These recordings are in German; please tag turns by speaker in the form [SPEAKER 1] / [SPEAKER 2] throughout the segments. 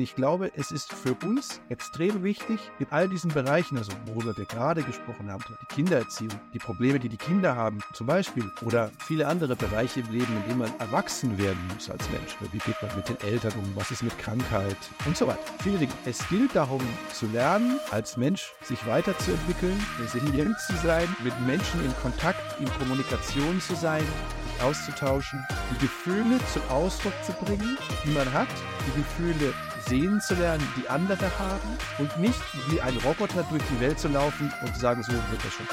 [SPEAKER 1] Ich glaube, es ist für uns extrem wichtig, in all diesen Bereichen, also worüber wir gerade gesprochen haben, die Kindererziehung, die Probleme, die die Kinder haben, zum Beispiel, oder viele andere Bereiche im Leben, in denen man erwachsen werden muss als Mensch. Wie geht man mit den Eltern um? Was ist mit Krankheit? Und so weiter. Viele Dinge. Es gilt darum zu lernen, als Mensch sich weiterzuentwickeln, resilient zu sein, mit Menschen in Kontakt, in Kommunikation zu sein, sich auszutauschen, die Gefühle zum Ausdruck zu bringen, die man hat, die Gefühle sehen zu lernen, die andere haben und nicht wie ein Roboter durch die Welt zu laufen und zu sagen, so wird das schon.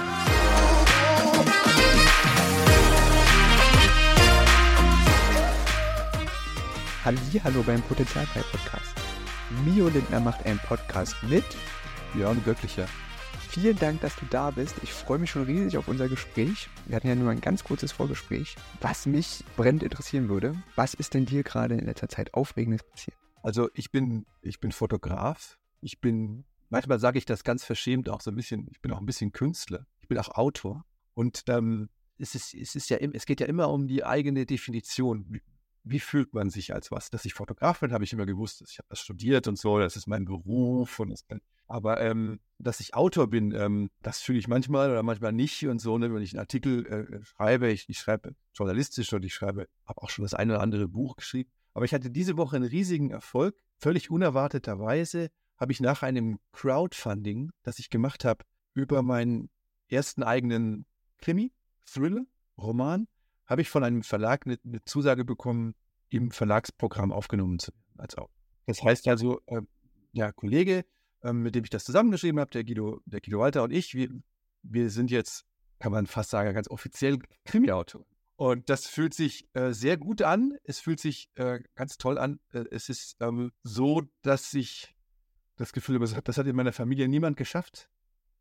[SPEAKER 2] Hallo beim Potenzialfrei Podcast. Mio Lindner macht einen Podcast mit
[SPEAKER 1] Björn Göttlicher.
[SPEAKER 2] Vielen Dank, dass du da bist. Ich freue mich schon riesig auf unser Gespräch. Wir hatten ja nur ein ganz kurzes Vorgespräch. Was mich brennend interessieren würde, was ist denn dir gerade in letzter Zeit Aufregendes passiert?
[SPEAKER 1] Also ich bin, ich bin Fotograf. Ich bin, manchmal sage ich das ganz verschämt auch so ein bisschen, ich bin auch ein bisschen Künstler. Ich bin auch Autor. Und ähm, es, ist, es, ist ja, es geht ja immer um die eigene Definition. Wie, wie fühlt man sich als was? Dass ich Fotograf bin, habe ich immer gewusst. Ich habe das studiert und so, das ist mein Beruf. Und das, aber ähm, dass ich Autor bin, ähm, das fühle ich manchmal oder manchmal nicht und so. Ne? Wenn ich einen Artikel äh, schreibe, ich, ich schreibe journalistisch und ich schreibe, habe auch schon das eine oder andere Buch geschrieben. Aber ich hatte diese Woche einen riesigen Erfolg. Völlig unerwarteterweise habe ich nach einem Crowdfunding, das ich gemacht habe, über meinen ersten eigenen Krimi, Thriller, Roman, habe ich von einem Verlag eine, eine, Zusage bekommen, im Verlagsprogramm aufgenommen zu werden als Autor. Das heißt also, äh, der Kollege, äh, mit dem ich das zusammengeschrieben habe, der Guido, der Guido Walter und ich, wir, wir sind jetzt, kann man fast sagen, ganz offiziell Krimi-Autoren. Und das fühlt sich äh, sehr gut an. Es fühlt sich äh, ganz toll an. Äh, es ist ähm, so, dass ich das Gefühl habe, das hat in meiner Familie niemand geschafft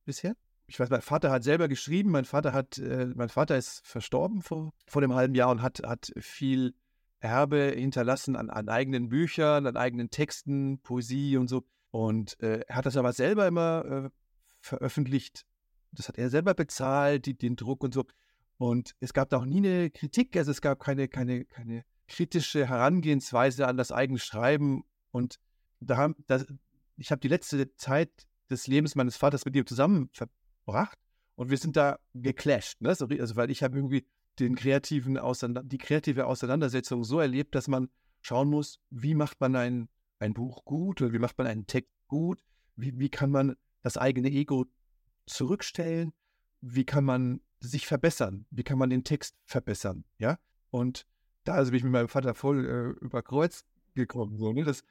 [SPEAKER 1] bisher. Ich weiß, mein Vater hat selber geschrieben. Mein Vater hat, äh, mein Vater ist verstorben vor, vor dem halben Jahr und hat, hat viel Erbe hinterlassen an, an eigenen Büchern, an eigenen Texten, Poesie und so. Und äh, er hat das aber selber immer äh, veröffentlicht. Das hat er selber bezahlt, die, den Druck und so. Und es gab da auch nie eine Kritik, also es gab keine, keine, keine kritische Herangehensweise an das eigene Schreiben. Und da haben, das, ich habe die letzte Zeit des Lebens meines Vaters mit ihm zusammen verbracht und wir sind da geclasht. Ne? also weil ich habe irgendwie den kreativen die kreative Auseinandersetzung so erlebt, dass man schauen muss, wie macht man ein, ein Buch gut oder wie macht man einen Text gut, wie, wie kann man das eigene Ego zurückstellen, wie kann man sich verbessern? Wie kann man den Text verbessern? Ja. Und da bin ich mit meinem Vater voll äh, über Kreuz gekommen. So, ne? das,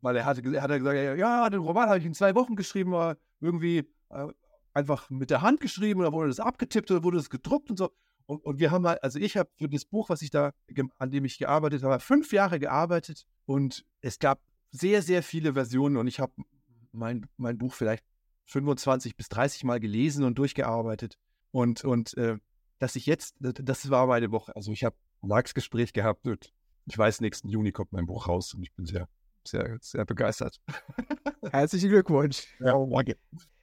[SPEAKER 1] weil er hatte, er hatte gesagt, ja, den Roman habe ich in zwei Wochen geschrieben, war irgendwie äh, einfach mit der Hand geschrieben, oder wurde das abgetippt oder wurde das gedruckt und so. Und, und wir haben halt, also ich habe für das Buch, was ich da, an dem ich gearbeitet habe, fünf Jahre gearbeitet und es gab sehr, sehr viele Versionen und ich habe mein, mein Buch vielleicht 25 bis 30 Mal gelesen und durchgearbeitet. Und, und äh, dass ich jetzt, das war meine Woche. Also ich habe ein Marx-Gespräch gehabt und ich weiß, nächsten Juni kommt mein Buch raus und ich bin sehr, sehr, sehr begeistert.
[SPEAKER 2] Herzlichen Glückwunsch. Ja, danke.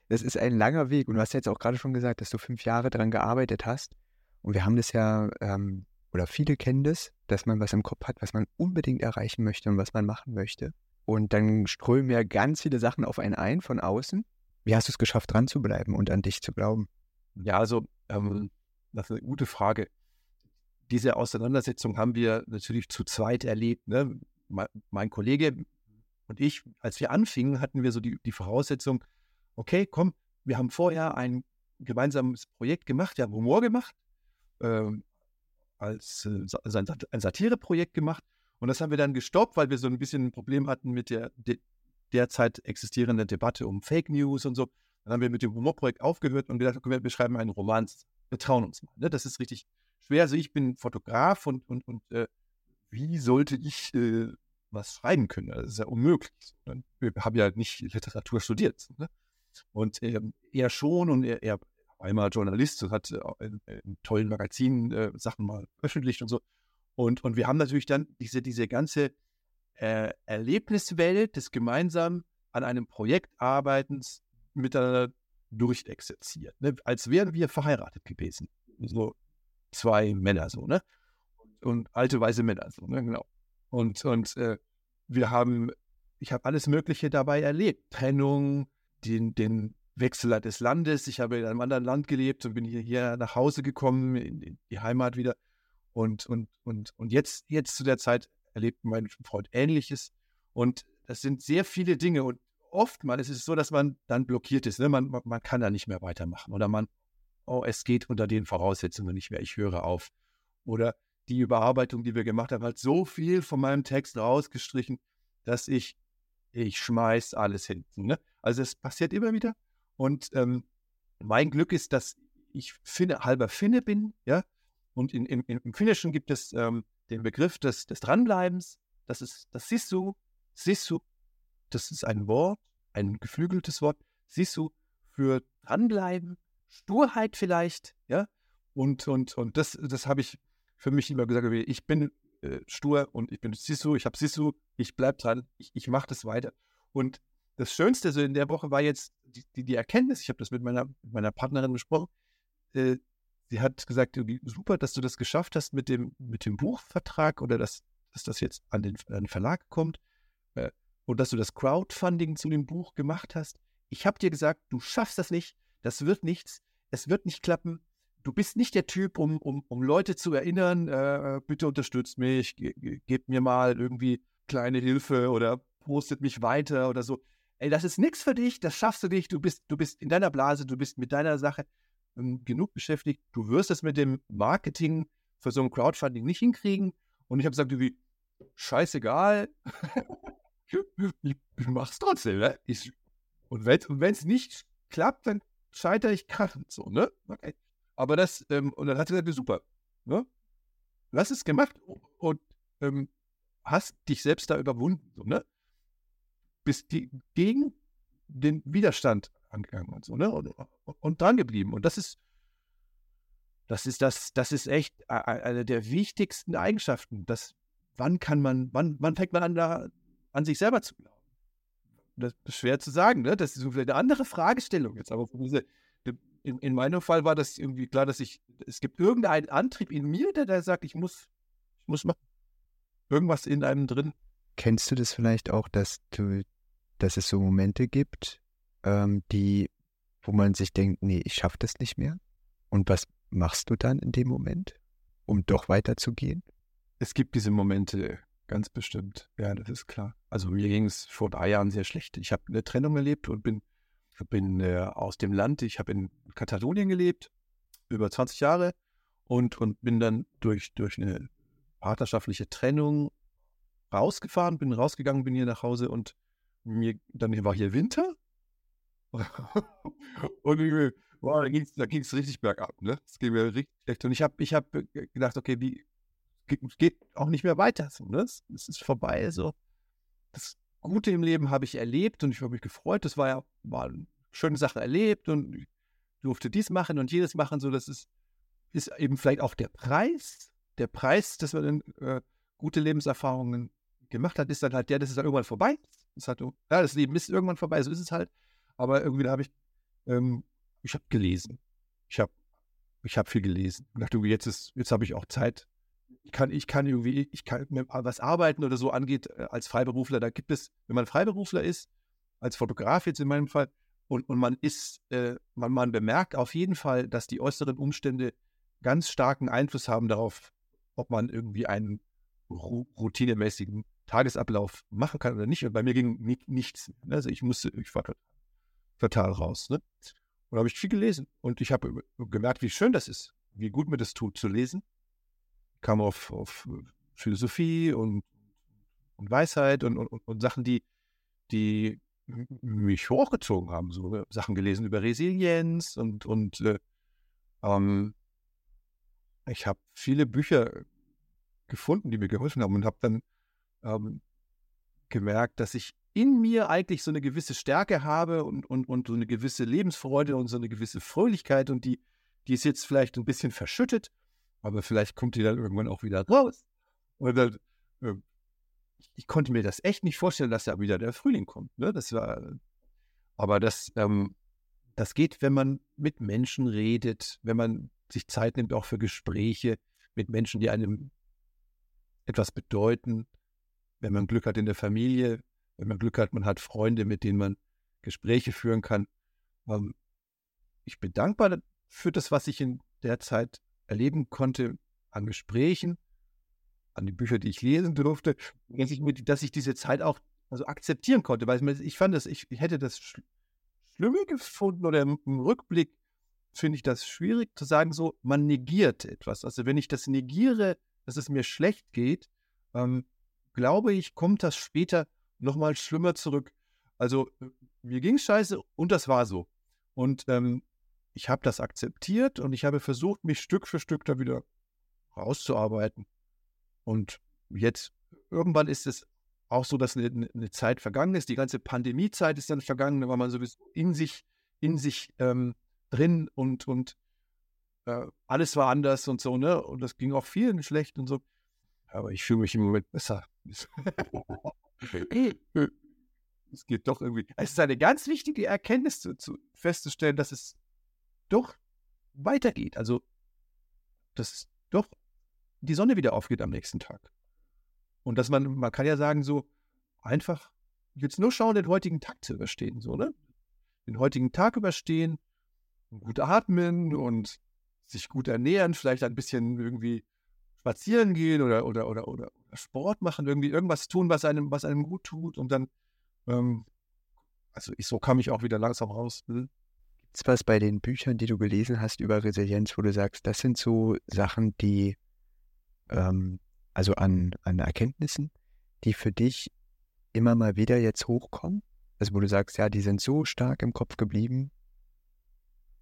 [SPEAKER 2] Das ist ein langer Weg und du hast jetzt auch gerade schon gesagt, dass du fünf Jahre daran gearbeitet hast. Und wir haben das ja, ähm, oder viele kennen das, dass man was im Kopf hat, was man unbedingt erreichen möchte und was man machen möchte. Und dann strömen ja ganz viele Sachen auf einen ein von außen. Wie hast du es geschafft, dran zu bleiben und an dich zu glauben?
[SPEAKER 1] Ja, also ähm, das ist eine gute Frage. Diese Auseinandersetzung haben wir natürlich zu zweit erlebt. Ne? Mein Kollege und ich, als wir anfingen, hatten wir so die, die Voraussetzung, okay, komm, wir haben vorher ein gemeinsames Projekt gemacht, wir haben Humor gemacht, ähm, als äh, ein Satireprojekt gemacht. Und das haben wir dann gestoppt, weil wir so ein bisschen ein Problem hatten mit der de derzeit existierenden Debatte um Fake News und so. Dann haben wir mit dem Humorprojekt aufgehört und okay, wir schreiben einen Roman. Wir trauen uns mal. Ne? Das ist richtig schwer. Also ich bin Fotograf und, und, und äh, wie sollte ich äh, was schreiben können? Das ist ja unmöglich. Ne? Wir haben ja nicht Literatur studiert. Ne? Und äh, er schon und er, er war immer Journalist und hat äh, in, in, tollen Magazinen äh, Sachen mal veröffentlicht und so. Und, und wir haben natürlich dann diese, diese ganze äh, Erlebniswelt des gemeinsam an einem Projekt arbeitens miteinander durchexerziert. Ne? Als wären wir verheiratet gewesen. So zwei Männer so, ne? Und, alte weiße Männer so, ne? Genau. Und, und äh, wir haben ich habe alles Mögliche dabei erlebt. Trennung, den, den Wechsel des Landes. Ich habe in einem anderen Land gelebt und bin hier, hier nach Hause gekommen, in, in die Heimat wieder. Und, und, und, und jetzt, jetzt zu der Zeit erlebt mein Freund Ähnliches. Und das sind sehr viele Dinge. Und oftmals ist es so, dass man dann blockiert ist. Ne? Man, man, kann da nicht mehr weitermachen. Oder man, oh, es geht unter den Voraussetzungen nicht mehr. Ich höre auf. Oder die Überarbeitung, die wir gemacht haben, hat so viel von meinem Text rausgestrichen, dass ich, ich schmeiß alles hinten. Ne? Also es passiert immer wieder. Und ähm, mein Glück ist, dass ich Finne, halber Finne bin, ja. Und in, in, im Finnischen gibt es ähm, den Begriff des, des Dranbleibens. Das ist das Sissu. Sissu, das ist ein Wort, ein geflügeltes Wort. Sissu für dranbleiben, Sturheit vielleicht, ja. Und, und, und das, das habe ich für mich immer gesagt, ich bin äh, stur und ich bin Sisu, ich habe Sisu, ich bleibe dran, ich, ich mache das weiter. Und das Schönste so in der Woche war jetzt die, die, die Erkenntnis, ich habe das mit meiner, mit meiner Partnerin besprochen, äh, sie hat gesagt, super, dass du das geschafft hast mit dem, mit dem Buchvertrag oder dass, dass das jetzt an den, an den Verlag kommt und dass du das Crowdfunding zu dem Buch gemacht hast. Ich habe dir gesagt, du schaffst das nicht, das wird nichts, es wird nicht klappen, du bist nicht der Typ, um, um, um Leute zu erinnern, äh, bitte unterstützt mich, ge ge gebt mir mal irgendwie kleine Hilfe oder postet mich weiter oder so. Ey, das ist nichts für dich, das schaffst du nicht, du bist, du bist in deiner Blase, du bist mit deiner Sache ähm, genug beschäftigt, du wirst es mit dem Marketing für so ein Crowdfunding nicht hinkriegen. Und ich habe gesagt, wie, scheißegal, ich, mach's trotzdem, ne? Ich, und wenn es nicht klappt, dann scheitere ich krachend so, ne? Okay. Aber das, ähm, und dann hat er gesagt, super, ne? Du hast es gemacht und ähm, hast dich selbst da überwunden, so, ne? Bist die, gegen den Widerstand angegangen und so, ne? Und, und dran geblieben. Und das ist, das ist das, das ist echt eine der wichtigsten Eigenschaften. Das, wann kann man, wann, wann fängt man an, da an sich selber zu glauben? Das ist schwer zu sagen, ne? Das ist vielleicht eine andere Fragestellung jetzt, aber diese, in, in meinem Fall war das irgendwie klar, dass ich, es gibt irgendeinen Antrieb in mir, der da sagt, ich muss, ich muss machen. Irgendwas in einem drin.
[SPEAKER 2] Kennst du das vielleicht auch, dass du, dass es so Momente gibt, ähm, die, wo man sich denkt, nee, ich schaffe das nicht mehr? Und was machst du dann in dem Moment, um doch weiterzugehen?
[SPEAKER 1] Es gibt diese Momente, ganz bestimmt. Ja, das ist klar. Also mir ging es vor drei Jahren sehr schlecht. Ich habe eine Trennung erlebt und bin bin äh, aus dem Land, ich habe in Katalonien gelebt, über 20 Jahre und, und bin dann durch, durch eine partnerschaftliche Trennung rausgefahren, bin rausgegangen, bin hier nach Hause und mir, dann war hier Winter und ich, wow, da ging es richtig bergab, ne? Es ging mir richtig schlecht. Und ich habe ich hab gedacht, okay, wie geht auch nicht mehr weiter. So, ne? es ist vorbei. So. Das Gute im Leben habe ich erlebt und ich habe mich gefreut. Das war ja, waren schöne Sachen erlebt und ich durfte dies machen und jedes machen. So, das ist, ist eben vielleicht auch der Preis. Der Preis, dass man dann äh, gute Lebenserfahrungen gemacht hat, ist dann halt der, dass es dann irgendwann vorbei ist. Halt, ja, das Leben ist irgendwann vorbei, so ist es halt. Aber irgendwie da habe ich, ähm, ich habe gelesen. Ich habe ich hab viel gelesen. Ich dachte, jetzt jetzt habe ich auch Zeit, ich kann, ich kann irgendwie, ich kann, was Arbeiten oder so angeht, äh, als Freiberufler, da gibt es, wenn man Freiberufler ist, als Fotograf jetzt in meinem Fall, und, und man ist, äh, man, man bemerkt auf jeden Fall, dass die äußeren Umstände ganz starken Einfluss haben darauf, ob man irgendwie einen routinemäßigen Tagesablauf machen kann oder nicht. Und bei mir ging ni nichts. Also ich musste, ich war total, raus. Ne? Und da habe ich viel gelesen. Und ich habe gemerkt, wie schön das ist, wie gut mir das tut zu lesen kam auf, auf Philosophie und, und Weisheit und, und, und Sachen, die, die mich hochgezogen haben. So ne? Sachen gelesen über Resilienz und, und äh, ähm, ich habe viele Bücher gefunden, die mir geholfen haben und habe dann ähm, gemerkt, dass ich in mir eigentlich so eine gewisse Stärke habe und, und, und so eine gewisse Lebensfreude und so eine gewisse Fröhlichkeit und die, die ist jetzt vielleicht ein bisschen verschüttet aber vielleicht kommt die dann irgendwann auch wieder raus. Und dann, äh, ich konnte mir das echt nicht vorstellen, dass da wieder der Frühling kommt. Ne? Das war, aber das, ähm, das geht, wenn man mit Menschen redet, wenn man sich Zeit nimmt auch für Gespräche mit Menschen, die einem etwas bedeuten, wenn man Glück hat in der Familie, wenn man Glück hat, man hat Freunde, mit denen man Gespräche führen kann. Ähm, ich bin dankbar für das, was ich in der Zeit erleben konnte an Gesprächen, an die Bücher, die ich lesen durfte, dass ich, dass ich diese Zeit auch also akzeptieren konnte, weil ich fand das, ich, hätte das sch schlimmer gefunden oder im, im Rückblick finde ich das schwierig zu sagen, so, man negiert etwas. Also wenn ich das negiere, dass es mir schlecht geht, ähm, glaube ich, kommt das später nochmal schlimmer zurück. Also mir ging scheiße und das war so. Und ähm, ich habe das akzeptiert und ich habe versucht, mich Stück für Stück da wieder rauszuarbeiten. Und jetzt, irgendwann ist es auch so, dass eine, eine Zeit vergangen ist. Die ganze Pandemiezeit ist dann vergangen, da war man sowieso in sich, in sich ähm, drin und, und äh, alles war anders und so, ne? Und das ging auch vielen schlecht und so. Aber ich fühle mich im Moment besser. es geht doch irgendwie. Es ist eine ganz wichtige Erkenntnis zu, zu festzustellen, dass es doch weitergeht. Also, dass doch die Sonne wieder aufgeht am nächsten Tag. Und dass man, man kann ja sagen, so einfach jetzt nur schauen, den heutigen Tag zu überstehen, so, ne? Den heutigen Tag überstehen, gut atmen und sich gut ernähren, vielleicht ein bisschen irgendwie spazieren gehen oder, oder, oder, oder Sport machen, irgendwie irgendwas tun, was einem, was einem gut tut und dann, ähm, also ich, so kam ich auch wieder langsam raus. Ne?
[SPEAKER 2] Gibt es was bei den Büchern, die du gelesen hast über Resilienz, wo du sagst, das sind so Sachen, die, ähm, also an, an Erkenntnissen, die für dich immer mal wieder jetzt hochkommen? Also wo du sagst, ja, die sind so stark im Kopf geblieben,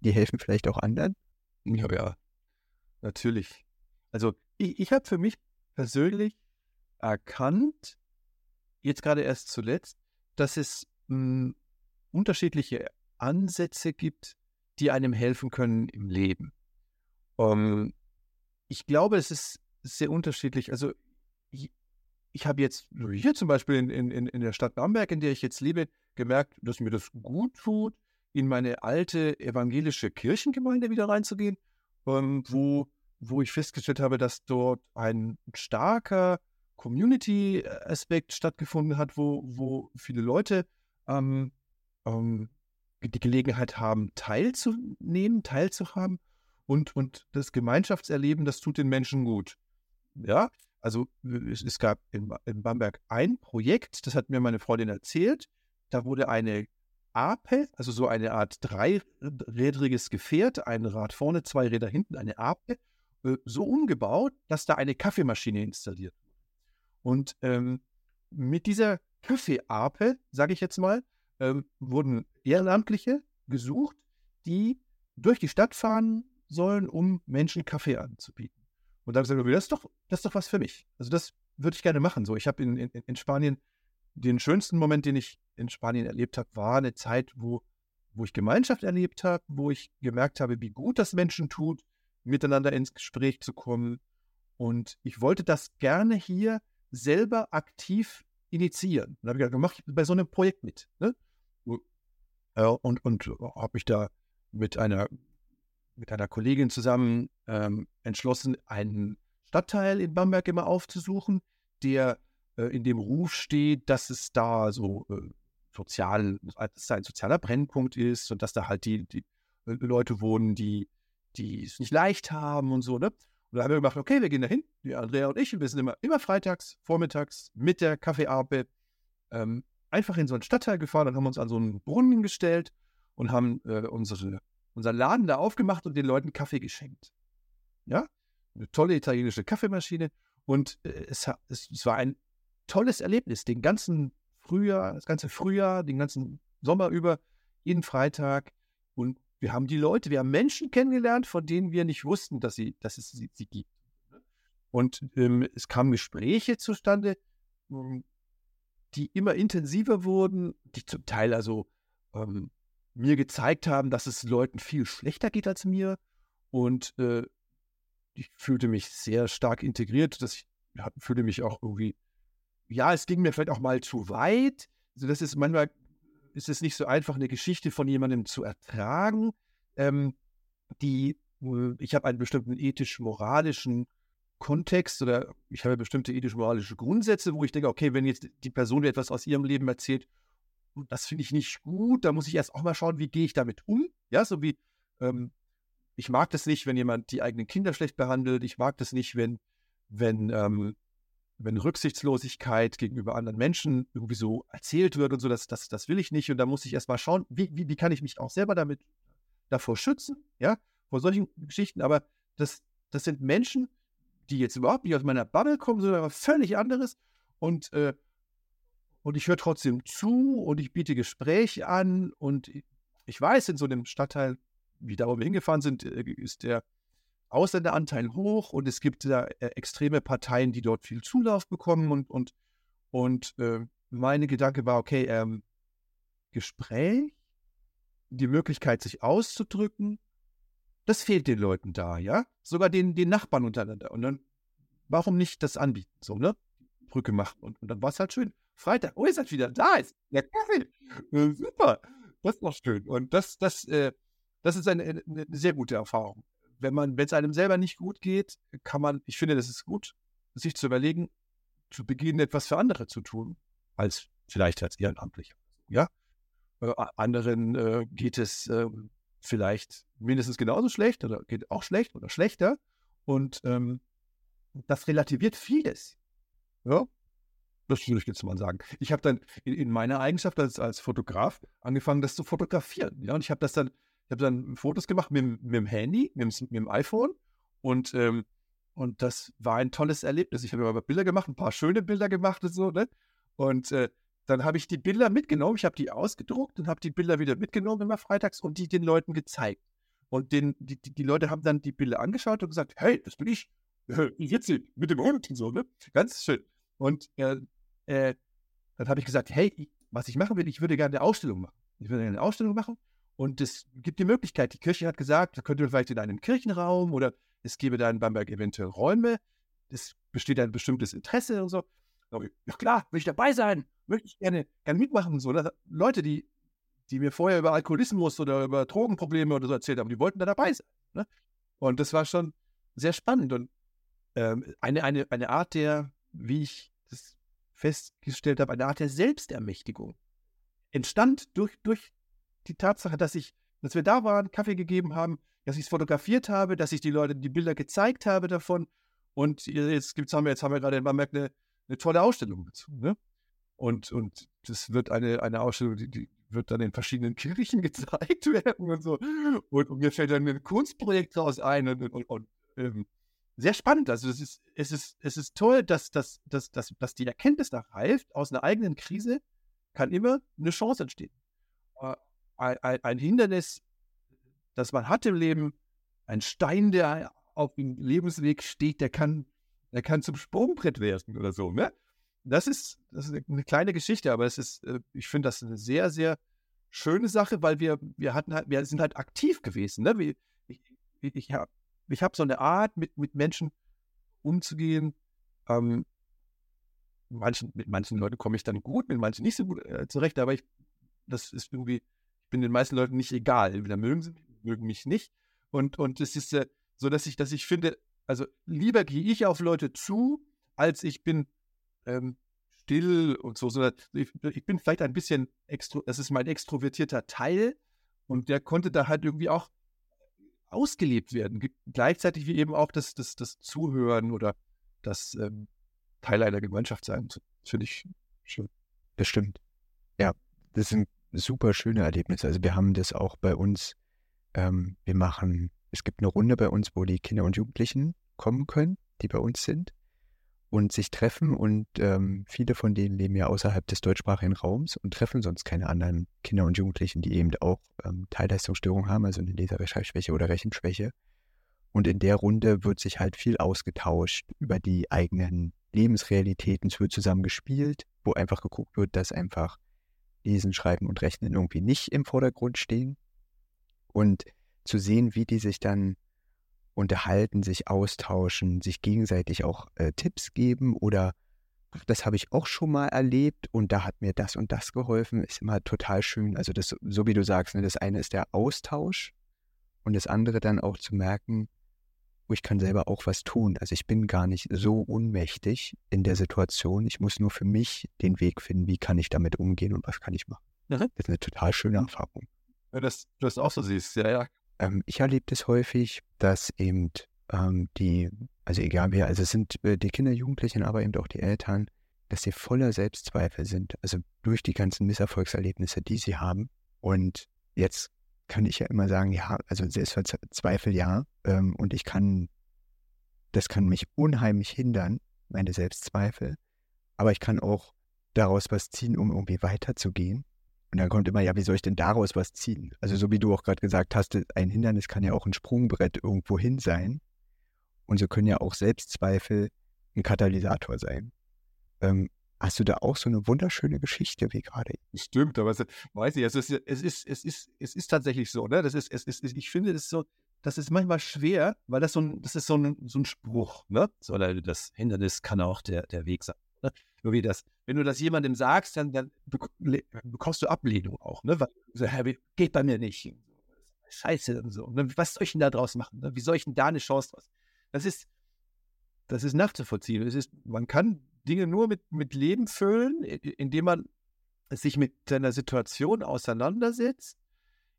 [SPEAKER 2] die helfen vielleicht auch anderen?
[SPEAKER 1] Ja, ja, natürlich. Also ich, ich habe für mich persönlich erkannt, jetzt gerade erst zuletzt, dass es mh, hm, unterschiedliche Ansätze gibt, die einem helfen können im Leben. Um, ähm, ich glaube, es ist sehr unterschiedlich. Also ich, ich habe jetzt hier zum Beispiel in, in, in der Stadt Bamberg, in der ich jetzt lebe, gemerkt, dass mir das gut tut, in meine alte evangelische Kirchengemeinde wieder reinzugehen, ähm, wo, wo ich festgestellt habe, dass dort ein starker Community-Aspekt stattgefunden hat, wo, wo viele Leute ähm, ähm, die Gelegenheit haben, teilzunehmen, teilzuhaben und, und das Gemeinschaftserleben, das tut den Menschen gut. Ja, also es, es gab in, in Bamberg ein Projekt, das hat mir meine Freundin erzählt, da wurde eine Ape, also so eine Art dreirädriges Gefährt, ein Rad vorne, zwei Räder hinten, eine Ape, äh, so umgebaut, dass da eine Kaffeemaschine installiert wurde. Und ähm, mit dieser Kaffeeape, sage ich jetzt mal, ähm, wurden Ehrenamtliche gesucht, die durch die Stadt fahren sollen, um Menschen Kaffee anzubieten. Und da habe ich gesagt, das ist doch, das ist doch was für mich. Also das würde ich gerne machen. So, ich habe in, in, in Spanien den schönsten Moment, den ich in Spanien erlebt habe, war eine Zeit, wo, wo ich Gemeinschaft erlebt habe, wo ich gemerkt habe, wie gut das Menschen tut, miteinander ins Gespräch zu kommen. Und ich wollte das gerne hier selber aktiv initiieren. Und habe ich gesagt, mach ich bei so einem Projekt mit. Ne? Und und habe mich da mit einer, mit einer Kollegin zusammen ähm, entschlossen, einen Stadtteil in Bamberg immer aufzusuchen, der äh, in dem Ruf steht, dass es da so äh, sozial, dass da ein sozialer Brennpunkt ist und dass da halt die, die äh, Leute wohnen, die, die es nicht leicht haben und so, ne? Und da haben wir gemacht, okay, wir gehen dahin, die Andrea und ich, und wir sind immer, immer freitags, vormittags mit der Kaffeeape ähm, einfach in so einen Stadtteil gefahren und haben uns an so einen Brunnen gestellt und haben äh, unsere, unseren Laden da aufgemacht und den Leuten Kaffee geschenkt. Ja, eine tolle italienische Kaffeemaschine und äh, es, es, es war ein tolles Erlebnis, den ganzen Frühjahr, das ganze Frühjahr, den ganzen Sommer über, jeden Freitag. Und wir haben die Leute, wir haben Menschen kennengelernt, von denen wir nicht wussten, dass, sie, dass es sie, sie gibt. Und ähm, es kamen Gespräche zustande, ähm, die immer intensiver wurden, die zum Teil also ähm, mir gezeigt haben, dass es Leuten viel schlechter geht als mir. Und äh, ich fühlte mich sehr stark integriert. Dass ich ja, fühlte mich auch irgendwie ja, es ging mir vielleicht auch mal zu weit. Also das ist manchmal ist es nicht so einfach, eine Geschichte von jemandem zu ertragen, ähm, die, äh, ich habe einen bestimmten ethisch-moralischen Kontext oder ich habe bestimmte ethisch-moralische Grundsätze, wo ich denke, okay, wenn jetzt die Person mir etwas aus ihrem Leben erzählt, das finde ich nicht gut, da muss ich erst auch mal schauen, wie gehe ich damit um. Ja, so wie, ähm, ich mag das nicht, wenn jemand die eigenen Kinder schlecht behandelt, ich mag das nicht, wenn, wenn, ähm, wenn Rücksichtslosigkeit gegenüber anderen Menschen irgendwie so erzählt wird und so, das, das, das will ich nicht. Und da muss ich erst mal schauen, wie, wie, wie kann ich mich auch selber damit davor schützen, ja, vor solchen Geschichten. Aber das, das sind Menschen, die jetzt überhaupt nicht aus meiner Bubble kommen, sondern was völlig anderes. Und, äh, und ich höre trotzdem zu und ich biete Gespräche an. Und ich weiß, in so einem Stadtteil, wie da, wo wir hingefahren sind, äh, ist der Ausländeranteil hoch und es gibt da äh, extreme Parteien, die dort viel Zulauf bekommen. Und, und, und äh, meine Gedanke war, okay, ähm, Gespräch, die Möglichkeit, sich auszudrücken, das fehlt den Leuten da, ja? Sogar den, den Nachbarn untereinander. Und dann, warum nicht das anbieten? So, ne? Brücke machen. Und, und dann war es halt schön. Freitag, oh, ihr seid wieder da. Ist der Kaffee. Äh, super. Das ist doch schön. Und das, das, äh, das ist eine, eine, sehr gute Erfahrung. Wenn man, wenn es einem selber nicht gut geht, kann man, ich finde, das ist gut, sich zu überlegen, zu beginnen, etwas für andere zu tun, als vielleicht als Ehrenamtlicher. Ja? Äh, anderen äh, geht es ähm, vielleicht mindestens genauso schlecht oder geht auch schlecht oder schlechter. Und ähm, das relativiert vieles. Ja, das würde ich jetzt mal sagen. Ich habe dann in, in, meiner Eigenschaft als, als Fotograf angefangen, das zu fotografieren. Ja, und ich habe das dann, ich habe dann Fotos gemacht mit, mit dem Handy, mit dem, mit dem iPhone. Und, ähm, und das war ein tolles Erlebnis. Ich habe aber Bilder gemacht, ein paar schöne Bilder gemacht und so, ne? Und äh, dann habe ich die Bilder mitgenommen, ich habe die ausgedruckt und habe die Bilder wieder mitgenommen immer freitags und die den Leuten gezeigt. Und den, die, die, Leute haben dann die Bilder angeschaut und gesagt, hey, das bin ich. Jetzt mit dem Hund und so, ne? Ganz schön. Und äh, äh, dann habe ich gesagt, hey, was ich machen will, ich würde gerne eine Ausstellung machen. Ich würde gerne eine Ausstellung machen und es gibt die Möglichkeit, die Kirche hat gesagt, da könnte man vielleicht in einem Kirchenraum oder es gäbe da in Bamberg eventuell Räume, es besteht ein bestimmtes Interesse und so. Ja klar, will ich dabei sein möchte ich gerne, gerne mitmachen. So, ne? Leute, die, die mir vorher über Alkoholismus oder über Drogenprobleme oder so erzählt haben, die wollten da dabei sein. Ne? Und das war schon sehr spannend und ähm, eine, eine, eine Art der, wie ich das festgestellt habe, eine Art der Selbstermächtigung entstand durch, durch die Tatsache, dass ich, dass wir da waren, Kaffee gegeben haben, dass ich es fotografiert habe, dass ich die Leute die Bilder gezeigt habe davon. Und jetzt gibt's, haben wir, jetzt haben wir gerade in Bamberg eine, eine tolle Ausstellung dazu. Ne? Und, und das wird eine, eine Ausstellung, die, die wird dann in verschiedenen Kirchen gezeigt werden und so. Und, und mir fällt dann ein Kunstprojekt daraus ein und, und, und ähm, sehr spannend. Also es ist, es ist, es ist toll, dass, dass, dass, dass, dass die Erkenntnis da reift, aus einer eigenen Krise kann immer eine Chance entstehen. Äh, ein, ein, ein Hindernis, das man hat im Leben, ein Stein, der auf dem Lebensweg steht, der kann, der kann zum Sprungbrett werden oder so. Ne? das ist, das ist eine kleine Geschichte, aber es ist, äh, ich finde das eine sehr, sehr schöne Sache, weil wir, wir hatten halt, wir sind halt aktiv gewesen. Ne? ich ich, ich habe ich hab so eine Art, mit, mit Menschen umzugehen. Ähm, manchen, mit manchen Leuten komme ich dann gut, mit manchen nicht so gut äh, zurecht, aber ich, das ist irgendwie, ich bin den meisten Leuten nicht egal. Entweder mögen sie mich, mögen mich nicht. Und, und es ist äh, so, dass ich, dass ich finde, also lieber gehe ich auf Leute zu, als ich bin ähm, still und so. ich, bin vielleicht ein bisschen, extro, das ist mein extrovertierter Teil und der konnte da halt irgendwie auch ausgelebt werden. Gleichzeitig wie eben auch das, das, das Zuhören oder das ähm, Teil einer Gemeinschaft sein. Das finde ich schön.
[SPEAKER 2] Das stimmt. Ja, das sind super schöne Erlebnisse. Also wir haben das auch bei uns, ähm, wir machen, es gibt eine Runde bei uns, wo die Kinder und Jugendlichen kommen können, die bei uns sind und sich treffen. Und ähm, viele von denen leben ja außerhalb des deutschsprachigen Raums und treffen sonst keine anderen Kinder und Jugendlichen, die eben auch ähm, Teilleistungsstörungen haben, also eine Leserechtschreibschwäche oder Rechenschwäche. Und in der Runde wird sich halt viel ausgetauscht über die eigenen Lebensrealitäten. Es wird zusammen gespielt, wo einfach geguckt wird, dass einfach Lesen, Schreiben und Rechnen irgendwie nicht im Vordergrund stehen. Und zu sehen, wie die sich dann unterhalten, sich austauschen, sich gegenseitig auch äh, Tipps geben oder ach, das habe ich auch schon mal erlebt und da hat mir das und das geholfen, ist immer total schön. Also das, so wie du sagst, ne, das eine ist der Austausch und das andere dann auch zu merken, oh, ich kann selber auch was tun. Also ich bin gar nicht so unmächtig in der Situation. Ich muss nur für mich den Weg finden, wie kann ich damit umgehen und was kann ich machen. Mhm. Das ist eine total schöne Erfahrung.
[SPEAKER 1] Ja, dass du das auch so siehst, ja, ja.
[SPEAKER 2] Ähm, ich erlebe das häufig, dass eben ähm, die, also egal wer, also es sind äh, die Kinder, Jugendlichen, aber eben auch die Eltern, dass sie voller Selbstzweifel sind. Also durch die ganzen Misserfolgserlebnisse, die sie haben. Und jetzt kann ich ja immer sagen, ja, also Selbstzweifel ja. Ähm, und ich kann, das kann mich unheimlich hindern, meine Selbstzweifel. Aber ich kann auch daraus was ziehen, um irgendwie weiterzugehen. Und dann kommt immer, ja, wie soll ich denn daraus was ziehen? Also so wie du auch gerade gesagt hast, ein Hindernis kann ja auch ein Sprungbrett irgendwo hin sein. Und so können ja auch Selbstzweifel ein Katalysator sein. Ähm, Hast du da auch so eine wunderschöne Geschichte wie gerade?
[SPEAKER 1] Stimmt, aber es, weiß ich, es ist, es ist, es ist, es ist tatsächlich so, ne? Das ist, es ist, ich finde es so, das ist manchmal schwer, weil das so ein, das ist so ein, so ein Spruch, ne? So, das Hindernis kann auch der, der Weg sein. Ne? Nur wie das, wenn du das jemandem sagst, dann, dann bekommst du Ablehnung auch, ne? Weil, so, geht bei mir nicht. Scheiße und so. Was soll ich denn da draus machen? Ne? Wie soll ich denn da eine Chance draus? Das ist, das ist nachzuvollziehen. Es ist, man kann Dinge nur mit, mit Leben füllen, indem man sich mit seiner Situation auseinandersetzt,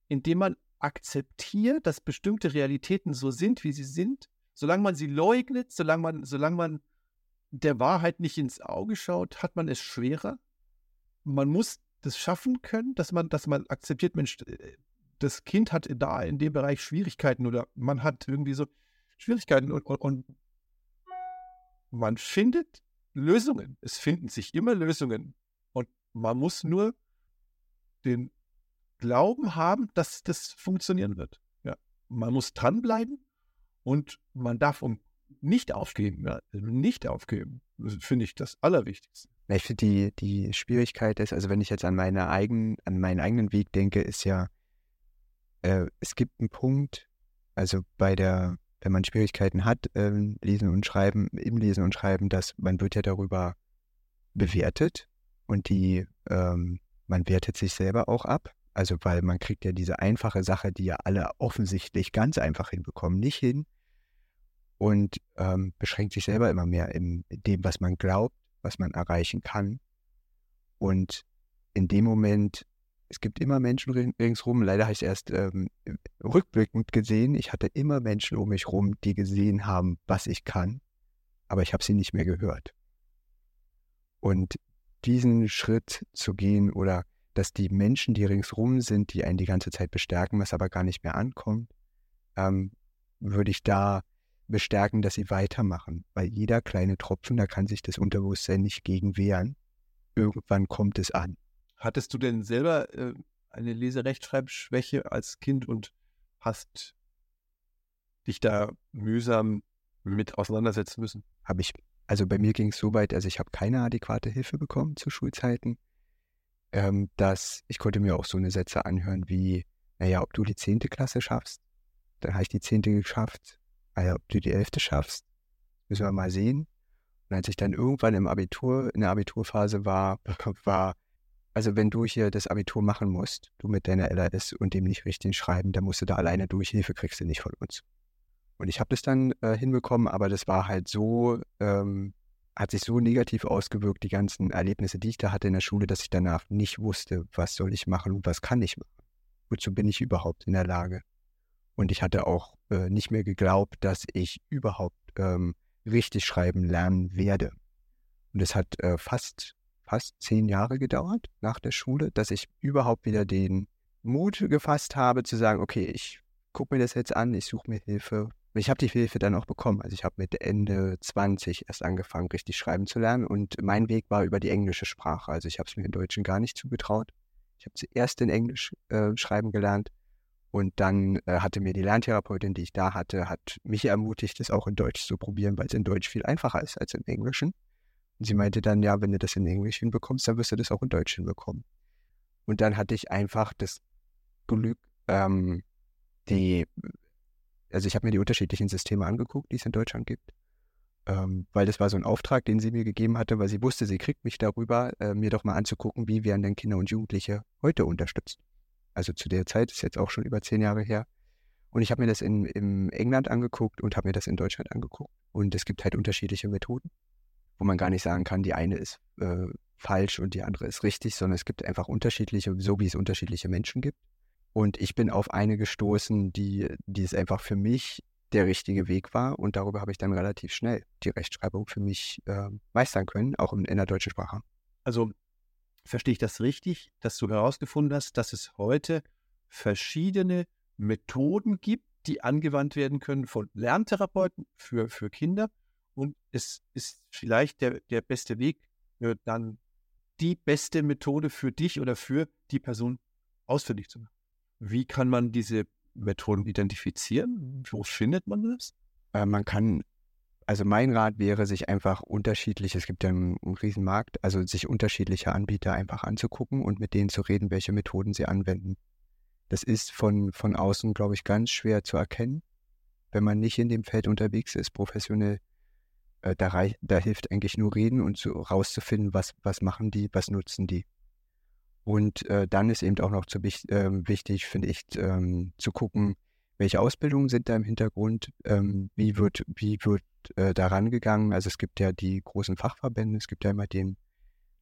[SPEAKER 1] indem man akzeptiert, dass bestimmte Realitäten so sind, wie sie sind. Solange man sie leugnet, solange man, solange man der Wahrheit nicht ins Auge schaut, hat man es schwerer. Man muss das schaffen können, dass man, dass man akzeptiert, Mensch, äh, das Kind hat da in dem Bereich Schwierigkeiten oder man hat irgendwie so Schwierigkeiten und, und, und man findet Lösungen. Es finden sich immer Lösungen. Und man muss nur den Glauben haben, dass das funktionieren wird. Ja. Man muss dranbleiben und man darf um nicht aufgeben. Ja. Nicht aufgeben. Finde ich das Allerwichtigste.
[SPEAKER 2] Ich finde die, die Schwierigkeit ist, also wenn ich jetzt an meine eigenen, an meinen eigenen Weg denke, ist ja, äh, es gibt einen Punkt, also bei der wenn man Schwierigkeiten hat, ähm, lesen und schreiben, im Lesen und Schreiben, dass man wird ja darüber bewertet und die, ähm, man wertet sich selber auch ab. Also weil man kriegt ja diese einfache Sache, die ja alle offensichtlich ganz einfach hinbekommen, nicht hin und ähm, beschränkt sich selber immer mehr in dem, was man glaubt, was man erreichen kann. Und in dem Moment es gibt immer Menschen ringsrum. Leider habe ich es erst ähm, rückblickend gesehen. Ich hatte immer Menschen um mich rum, die gesehen haben, was ich kann, aber ich habe sie nicht mehr gehört. Und diesen Schritt zu gehen oder dass die Menschen, die ringsrum sind, die einen die ganze Zeit bestärken, was aber gar nicht mehr ankommt, ähm, würde ich da bestärken, dass sie weitermachen. Weil jeder kleine Tropfen, da kann sich das Unterbewusstsein nicht gegen wehren. Irgendwann kommt es an.
[SPEAKER 1] Hattest du denn selber äh, eine Leserechtschreibschwäche als Kind und hast dich da mühsam mit auseinandersetzen müssen?
[SPEAKER 2] Habe ich. Also bei mir ging es so weit, also ich habe keine adäquate Hilfe bekommen zu Schulzeiten, ähm, dass ich konnte mir auch so eine Sätze anhören wie, naja, ob du die zehnte Klasse schaffst, dann habe ich die zehnte geschafft. Naja, ob du die elfte schaffst, müssen wir mal sehen. Und als ich dann irgendwann im Abitur, in der Abiturphase war, war also wenn du hier das Abitur machen musst, du mit deiner LRS und dem nicht richtig schreiben, dann musst du da alleine durch, Hilfe kriegst du nicht von uns. Und ich habe das dann äh, hinbekommen, aber das war halt so, ähm, hat sich so negativ ausgewirkt, die ganzen Erlebnisse, die ich da hatte in der Schule, dass ich danach nicht wusste, was soll ich machen und was kann ich machen. Wozu bin ich überhaupt in der Lage? Und ich hatte auch äh, nicht mehr geglaubt, dass ich überhaupt ähm, richtig schreiben lernen werde. Und es hat äh, fast fast zehn Jahre gedauert nach der Schule, dass ich überhaupt wieder den Mut gefasst habe zu sagen, okay, ich gucke mir das jetzt an, ich suche mir Hilfe. Ich habe die Hilfe dann auch bekommen. Also ich habe mit Ende 20 erst angefangen, richtig schreiben zu lernen und mein Weg war über die englische Sprache. Also ich habe es mir in Deutschen gar nicht zugetraut. Ich habe zuerst in Englisch äh, schreiben gelernt und dann äh, hatte mir die Lerntherapeutin, die ich da hatte, hat mich ermutigt, es auch in Deutsch zu probieren, weil es in Deutsch viel einfacher ist als im Englischen. Und sie meinte dann, ja, wenn du das in Englisch hinbekommst, dann wirst du das auch in Deutsch hinbekommen. Und dann hatte ich einfach das Glück, ähm, die, also ich habe mir die unterschiedlichen Systeme angeguckt, die es in Deutschland gibt, ähm, weil das war so ein Auftrag, den sie mir gegeben hatte, weil sie wusste, sie kriegt mich darüber, äh, mir doch mal anzugucken, wie werden denn Kinder und Jugendliche heute unterstützt. Also zu der Zeit, ist jetzt auch schon über zehn Jahre her. Und ich habe mir das in, in England angeguckt und habe mir das in Deutschland angeguckt. Und es gibt halt unterschiedliche Methoden, wo man gar nicht sagen kann, die eine ist äh, falsch und die andere ist richtig, sondern es gibt einfach unterschiedliche, so wie es unterschiedliche Menschen gibt. Und ich bin auf eine gestoßen, die, die es einfach für mich der richtige Weg war. Und darüber habe ich dann relativ schnell die Rechtschreibung für mich äh, meistern können, auch in, in der deutschen Sprache.
[SPEAKER 1] Also verstehe ich das richtig, dass du herausgefunden hast, dass es heute verschiedene Methoden gibt, die angewandt werden können von Lerntherapeuten für, für Kinder. Und es ist vielleicht der, der beste Weg, äh, dann die beste Methode für dich oder für die Person ausfindig zu machen. Wie kann man diese Methoden identifizieren? Wo findet man das?
[SPEAKER 2] Äh, man kann, also mein Rat wäre, sich einfach unterschiedlich, es gibt ja einen, einen Riesenmarkt, also sich unterschiedliche Anbieter einfach anzugucken und mit denen zu reden, welche Methoden sie anwenden. Das ist von, von außen, glaube ich, ganz schwer zu erkennen, wenn man nicht in dem Feld unterwegs ist, professionell. Äh, da, da hilft eigentlich nur reden und so rauszufinden, was, was machen die, was nutzen die. Und äh, dann ist eben auch noch zu, äh, wichtig, finde ich, ähm, zu gucken, welche Ausbildungen sind da im Hintergrund, ähm, wie wird, wie wird äh, daran gegangen. Also es gibt ja die großen Fachverbände, es gibt ja immer den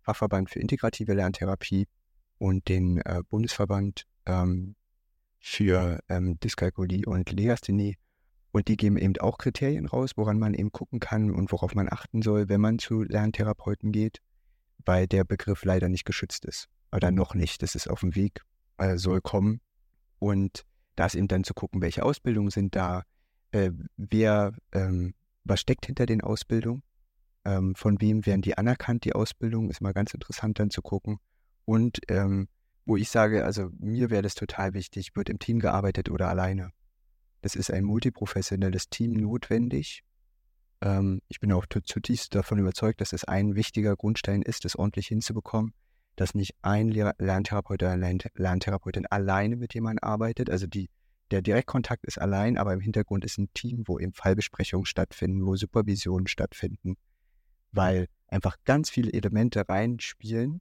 [SPEAKER 2] Fachverband für integrative Lerntherapie und den äh, Bundesverband ähm, für ähm, Dyskalkulie und Legasthenie. Und die geben eben auch Kriterien raus, woran man eben gucken kann und worauf man achten soll, wenn man zu Lerntherapeuten geht, weil der Begriff leider nicht geschützt ist. Oder noch nicht. Das ist auf dem Weg, äh, soll kommen. Und da ist eben dann zu gucken, welche Ausbildungen sind da, äh, wer, ähm, was steckt hinter den Ausbildungen, ähm, von wem werden die anerkannt, die Ausbildung, ist mal ganz interessant dann zu gucken. Und ähm, wo ich sage, also mir wäre das total wichtig, wird im Team gearbeitet oder alleine. Das ist ein multiprofessionelles Team notwendig. Ähm, ich bin auch zutiefst davon überzeugt, dass es ein wichtiger Grundstein ist, das ordentlich hinzubekommen, dass nicht ein Lerntherapeut oder Lerntherapeutin alleine mit jemandem arbeitet. Also die, der Direktkontakt ist allein, aber im Hintergrund ist ein Team, wo eben Fallbesprechungen stattfinden, wo Supervisionen stattfinden, weil einfach ganz viele Elemente reinspielen,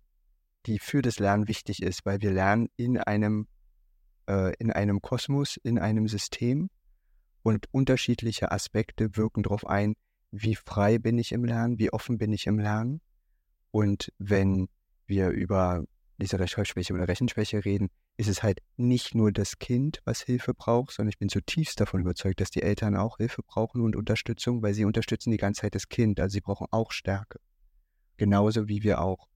[SPEAKER 2] die für das Lernen wichtig ist, weil wir lernen in einem, äh, in einem Kosmos, in einem System und unterschiedliche Aspekte wirken darauf ein, wie frei bin ich im Lernen, wie offen bin ich im Lernen. Und wenn wir über diese Rechtschreibschwäche oder Rechenschwäche reden, ist es halt nicht nur das Kind, was Hilfe braucht, sondern ich bin zutiefst davon überzeugt, dass die Eltern auch Hilfe brauchen und Unterstützung, weil sie unterstützen die ganze Zeit das Kind. Also sie brauchen auch Stärke. Genauso wie wir auch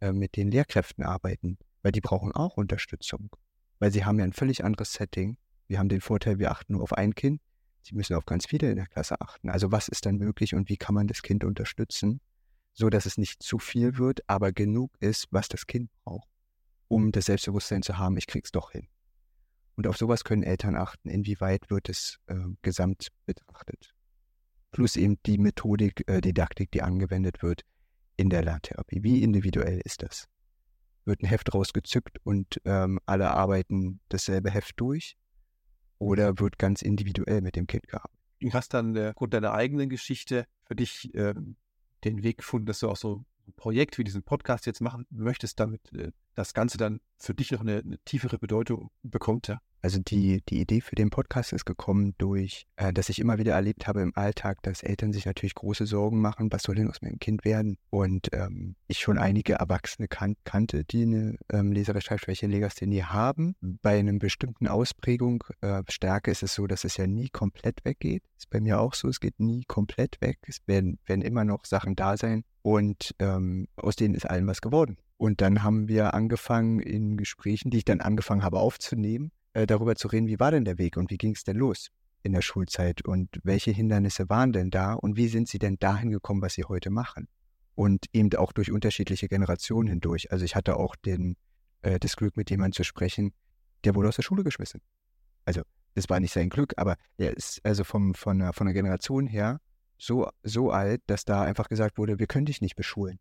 [SPEAKER 2] äh, mit den Lehrkräften arbeiten, weil die brauchen auch Unterstützung. Weil sie haben ja ein völlig anderes Setting. Wir haben den Vorteil, wir achten nur auf ein Kind. Sie müssen auf ganz viele in der Klasse achten. Also was ist dann möglich und wie kann man das Kind unterstützen, so dass es nicht zu viel wird, aber genug ist, was das Kind braucht, um das Selbstbewusstsein zu haben, ich krieg's doch hin. Und auf sowas können Eltern achten, inwieweit wird es äh, gesamt betrachtet. Plus eben die Methodik, äh, Didaktik, die angewendet wird, in der Lerntherapie? Wie individuell ist das? Wird ein Heft rausgezückt und ähm, alle arbeiten dasselbe Heft durch? Oder wird ganz individuell mit dem Kind gearbeitet?
[SPEAKER 1] Du hast dann aufgrund deiner eigenen Geschichte für dich äh, den Weg gefunden, dass du auch so Projekt wie diesen Podcast jetzt machen möchtest, damit äh, das Ganze dann für dich noch eine, eine tiefere Bedeutung bekommt. Ja?
[SPEAKER 2] Also die, die Idee für den Podcast ist gekommen durch, äh, dass ich immer wieder erlebt habe im Alltag, dass Eltern sich natürlich große Sorgen machen, was soll denn aus meinem Kind werden? Und ähm, ich schon einige Erwachsene kan kannte, die eine ähm, Leserechtschreibschwäche Legasthenie haben. Bei einer bestimmten Ausprägung, äh, Stärke ist es so, dass es ja nie komplett weggeht. Ist bei mir auch so, es geht nie komplett weg. Es werden, werden immer noch Sachen da sein. Und ähm, aus denen ist allen was geworden. Und dann haben wir angefangen in Gesprächen, die ich dann angefangen habe aufzunehmen, äh, darüber zu reden, wie war denn der Weg und wie ging es denn los in der Schulzeit und welche Hindernisse waren denn da und wie sind sie denn dahin gekommen, was sie heute machen. Und eben auch durch unterschiedliche Generationen hindurch. Also ich hatte auch den, äh, das Glück, mit jemandem zu sprechen, der wurde aus der Schule geschmissen. Also das war nicht sein Glück, aber er ist also vom, von, der, von der Generation her so, so alt, dass da einfach gesagt wurde, wir können dich nicht beschulen.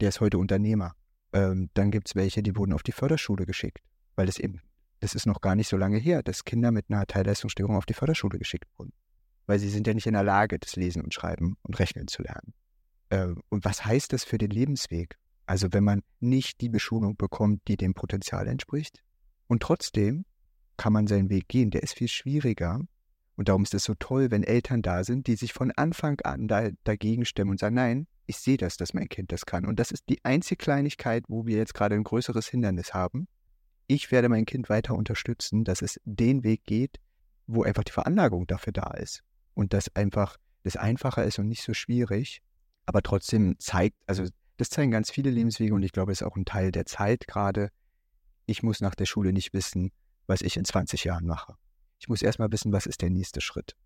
[SPEAKER 2] Der ist heute Unternehmer. Ähm, dann gibt es welche, die wurden auf die Förderschule geschickt, weil es eben das ist noch gar nicht so lange her, dass Kinder mit einer Teilleistungsstörung auf die Förderschule geschickt wurden. Weil sie sind ja nicht in der Lage, das Lesen und Schreiben und Rechnen zu lernen. Äh, und was heißt das für den Lebensweg? Also wenn man nicht die Beschulung bekommt, die dem Potenzial entspricht und trotzdem kann man seinen Weg gehen. Der ist viel schwieriger. Und darum ist es so toll, wenn Eltern da sind, die sich von Anfang an da, dagegen stemmen und sagen, nein, ich sehe das, dass mein Kind das kann. Und das ist die einzige Kleinigkeit, wo wir jetzt gerade ein größeres Hindernis haben. Ich werde mein Kind weiter unterstützen, dass es den Weg geht, wo einfach die Veranlagung dafür da ist. Und das einfach das einfacher ist und nicht so schwierig, aber trotzdem zeigt, also das zeigen ganz viele Lebenswege und ich glaube, es ist auch ein Teil der Zeit gerade. Ich muss nach der Schule nicht wissen, was ich in 20 Jahren mache. Ich muss erstmal wissen, was ist der nächste Schritt.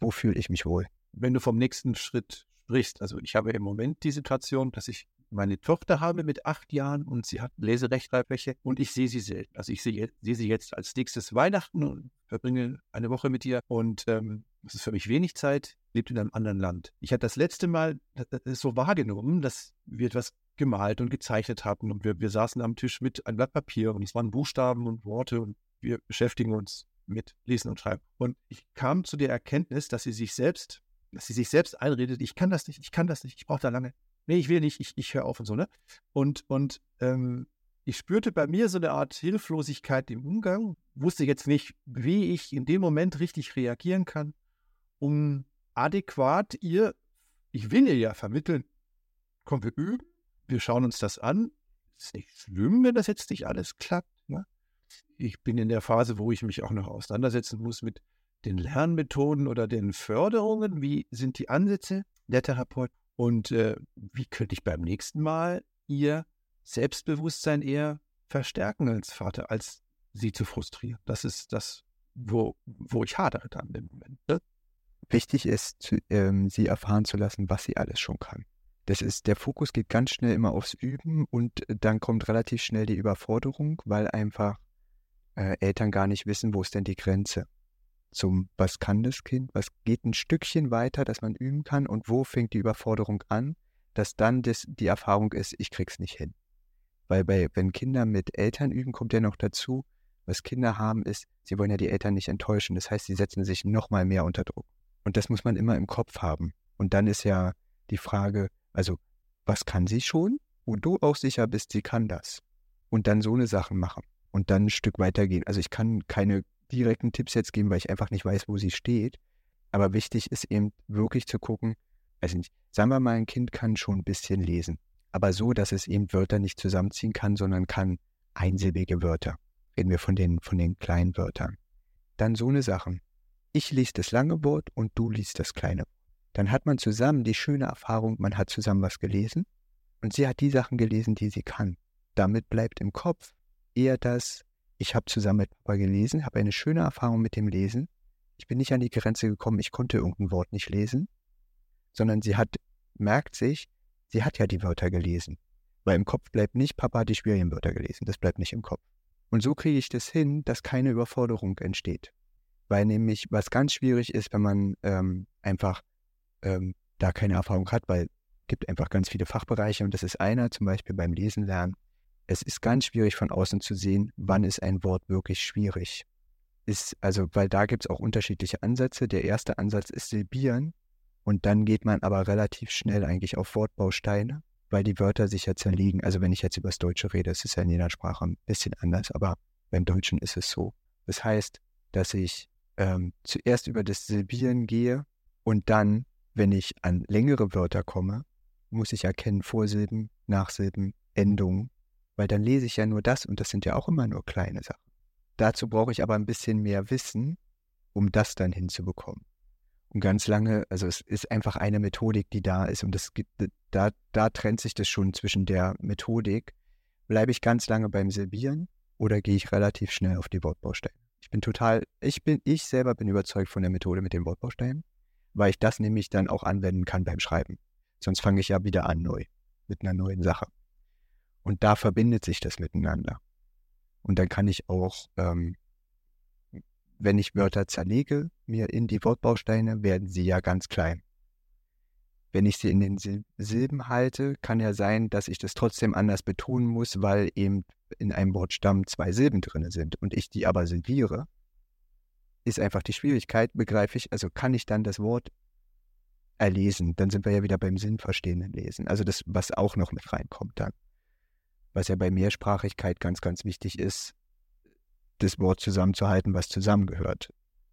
[SPEAKER 2] Wo fühle ich mich wohl?
[SPEAKER 1] Wenn du vom nächsten Schritt sprichst, also ich habe im Moment die Situation, dass ich meine Tochter habe mit acht Jahren und sie hat Leserechtschreibschwäche und ich sehe sie selten. Also ich sehe, sehe, sie jetzt als nächstes Weihnachten und verbringe eine Woche mit ihr und ähm, das ist für mich wenig Zeit, lebt in einem anderen Land. Ich hatte das letzte Mal das so wahrgenommen, dass wir etwas gemalt und gezeichnet hatten und wir, wir saßen am Tisch mit einem Blatt Papier und es waren Buchstaben und Worte und wir beschäftigen uns mit Lesen und Schreiben. Und ich kam zu der Erkenntnis, dass sie sich selbst, dass sie sich selbst einredet, ich kann das nicht, ich kann das nicht, ich brauche da lange. Nee, ich will nicht, ich, ich höre auf und so, ne? Und, und ähm, ich spürte bei mir so eine Art Hilflosigkeit im Umgang, wusste jetzt nicht, wie ich in dem Moment richtig reagieren kann um adäquat ihr, ich will ihr ja vermitteln, komm, wir üben, wir schauen uns das an. Ist nicht schlimm, wenn das jetzt nicht alles klappt. Ne? Ich bin in der Phase, wo ich mich auch noch auseinandersetzen muss mit den Lernmethoden oder den Förderungen. Wie sind die Ansätze der Therapeut? Und äh, wie könnte ich beim nächsten Mal ihr Selbstbewusstsein eher verstärken als Vater, als sie zu frustrieren? Das ist das, wo, wo ich hadere dann im Moment. Ne?
[SPEAKER 2] wichtig ist, ähm, sie erfahren zu lassen, was sie alles schon kann. Das ist, der Fokus geht ganz schnell immer aufs Üben und dann kommt relativ schnell die Überforderung, weil einfach äh, Eltern gar nicht wissen, wo ist denn die Grenze zum, was kann das Kind, was geht ein Stückchen weiter, dass man üben kann und wo fängt die Überforderung an, dass dann das, die Erfahrung ist, ich krieg's nicht hin. Weil bei, wenn Kinder mit Eltern üben, kommt ja noch dazu, was Kinder haben, ist, sie wollen ja die Eltern nicht enttäuschen. Das heißt, sie setzen sich noch mal mehr unter Druck. Und das muss man immer im Kopf haben. Und dann ist ja die Frage, also, was kann sie schon? Wo du auch sicher bist, sie kann das. Und dann so eine Sache machen. Und dann ein Stück weitergehen. Also ich kann keine direkten Tipps jetzt geben, weil ich einfach nicht weiß, wo sie steht. Aber wichtig ist eben wirklich zu gucken, also nicht, sagen wir mal, ein Kind kann schon ein bisschen lesen. Aber so, dass es eben Wörter nicht zusammenziehen kann, sondern kann einsilbige Wörter. Reden wir von den, von den kleinen Wörtern. Dann so eine Sachen ich lese das lange Wort und du liest das kleine. Dann hat man zusammen die schöne Erfahrung, man hat zusammen was gelesen und sie hat die Sachen gelesen, die sie kann. Damit bleibt im Kopf eher das, ich habe zusammen mit Papa gelesen, habe eine schöne Erfahrung mit dem Lesen. Ich bin nicht an die Grenze gekommen, ich konnte irgendein Wort nicht lesen, sondern sie hat, merkt sich, sie hat ja die Wörter gelesen. Weil im Kopf bleibt nicht, Papa hat die schwierigen Wörter gelesen, das bleibt nicht im Kopf. Und so kriege ich das hin, dass keine Überforderung entsteht weil nämlich was ganz schwierig ist, wenn man ähm, einfach ähm, da keine Erfahrung hat, weil es gibt einfach ganz viele Fachbereiche und das ist einer zum Beispiel beim Lesen lernen. Es ist ganz schwierig von außen zu sehen, wann ist ein Wort wirklich schwierig. Ist, also, weil da gibt es auch unterschiedliche Ansätze. Der erste Ansatz ist Silbieren und dann geht man aber relativ schnell eigentlich auf Wortbausteine, weil die Wörter sich ja zerlegen. Also wenn ich jetzt über das Deutsche rede, es ist ja in jeder Sprache ein bisschen anders, aber beim Deutschen ist es so. Das heißt, dass ich ähm, zuerst über das Silbieren gehe und dann, wenn ich an längere Wörter komme, muss ich erkennen Vorsilben, Nachsilben, Endungen, weil dann lese ich ja nur das und das sind ja auch immer nur kleine Sachen. Dazu brauche ich aber ein bisschen mehr Wissen, um das dann hinzubekommen. Und ganz lange, also es ist einfach eine Methodik, die da ist und das gibt, da, da trennt sich das schon zwischen der Methodik. Bleibe ich ganz lange beim Silbieren oder gehe ich relativ schnell auf die Wortbausteine? Ich bin total, ich bin, ich selber bin überzeugt von der Methode mit den Wortbausteinen, weil ich das nämlich dann auch anwenden kann beim Schreiben. Sonst fange ich ja wieder an neu, mit einer neuen Sache. Und da verbindet sich das miteinander. Und dann kann ich auch, ähm, wenn ich Wörter zerlege, mir in die Wortbausteine, werden sie ja ganz klein. Wenn ich sie in den Silben halte, kann ja sein, dass ich das trotzdem anders betonen muss, weil eben in einem Wortstamm zwei Silben drin sind und ich die aber silbiere, ist einfach die Schwierigkeit, begreife ich, also kann ich dann das Wort erlesen, dann sind wir ja wieder beim sinnverstehenden Lesen. Also das, was auch noch mit reinkommt dann. Was ja bei Mehrsprachigkeit ganz, ganz wichtig ist, das Wort zusammenzuhalten, was zusammengehört,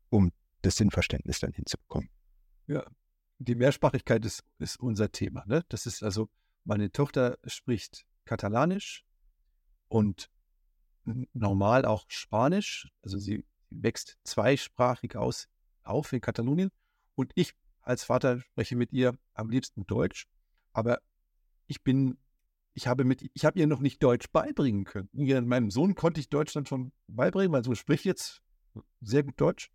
[SPEAKER 2] um das Sinnverständnis dann hinzubekommen.
[SPEAKER 1] Ja, die Mehrsprachigkeit ist, ist unser Thema. Ne? Das ist also, meine Tochter spricht Katalanisch und normal auch Spanisch. Also sie wächst zweisprachig aus, auf in Katalonien. Und ich als Vater spreche mit ihr am liebsten Deutsch. Aber ich bin, ich habe mit, ich habe ihr noch nicht Deutsch beibringen können. Meinem Sohn konnte ich Deutsch dann schon beibringen, weil so spricht jetzt sehr gut Deutsch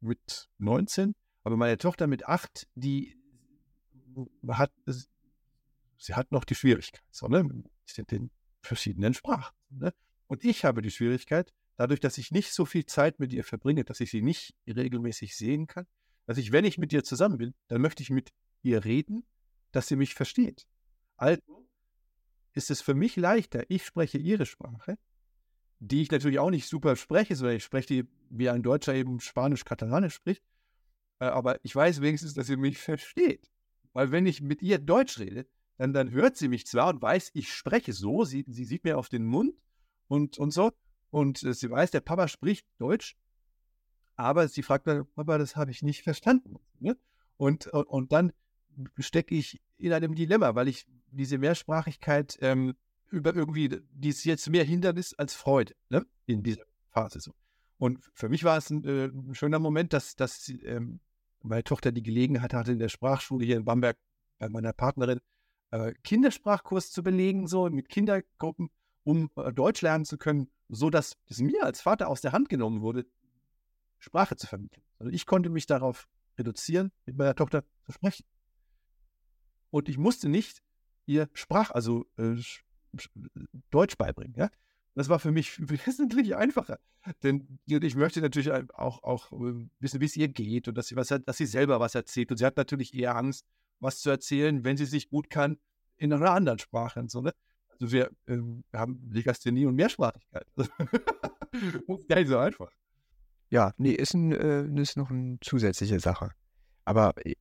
[SPEAKER 1] mit 19. Aber meine Tochter mit 8, die hat, sie hat noch die Schwierigkeit, so, ne? Mit den verschiedenen Sprachen. Ne? Und ich habe die Schwierigkeit, dadurch, dass ich nicht so viel Zeit mit ihr verbringe, dass ich sie nicht regelmäßig sehen kann, dass ich, wenn ich mit ihr zusammen bin, dann möchte ich mit ihr reden, dass sie mich versteht. Also ist es für mich leichter, ich spreche ihre Sprache, die ich natürlich auch nicht super spreche, sondern ich spreche die, wie ein Deutscher eben Spanisch-Katalanisch spricht. Äh, aber ich weiß wenigstens, dass sie mich versteht. Weil wenn ich mit ihr Deutsch rede, dann, dann hört sie mich zwar und weiß, ich spreche so, sie, sie sieht mir auf den Mund und, und so. Und äh, sie weiß, der Papa spricht Deutsch, aber sie fragt dann, Papa, das habe ich nicht verstanden. Ne? Und, und, und dann stecke ich in einem Dilemma, weil ich diese Mehrsprachigkeit ähm, über irgendwie, die ist jetzt mehr Hindernis als Freude ne? in dieser Phase. So. Und für mich war es ein, äh, ein schöner Moment, dass, dass ähm, meine Tochter die Gelegenheit hatte, in der Sprachschule hier in Bamberg bei meiner Partnerin äh, Kindersprachkurs zu belegen, so mit Kindergruppen, um äh, Deutsch lernen zu können, so dass es mir als Vater aus der Hand genommen wurde, Sprache zu vermitteln. Also ich konnte mich darauf reduzieren, mit meiner Tochter zu sprechen. Und ich musste nicht ihr Sprach, also äh, Deutsch beibringen. Ja? Das war für mich wesentlich einfacher. Denn ich möchte natürlich auch, auch äh, wissen, wie es ihr geht und dass sie, was, dass sie selber was erzählt. Und sie hat natürlich eher Angst, was zu erzählen, wenn sie sich gut kann, in einer anderen Sprache. Und so, ne? Also wir, ähm, haben Legasthenie und Mehrsprachigkeit. gar nicht so einfach.
[SPEAKER 2] Ja, nee, ist, ein, äh, ist noch eine zusätzliche Sache. Aber e,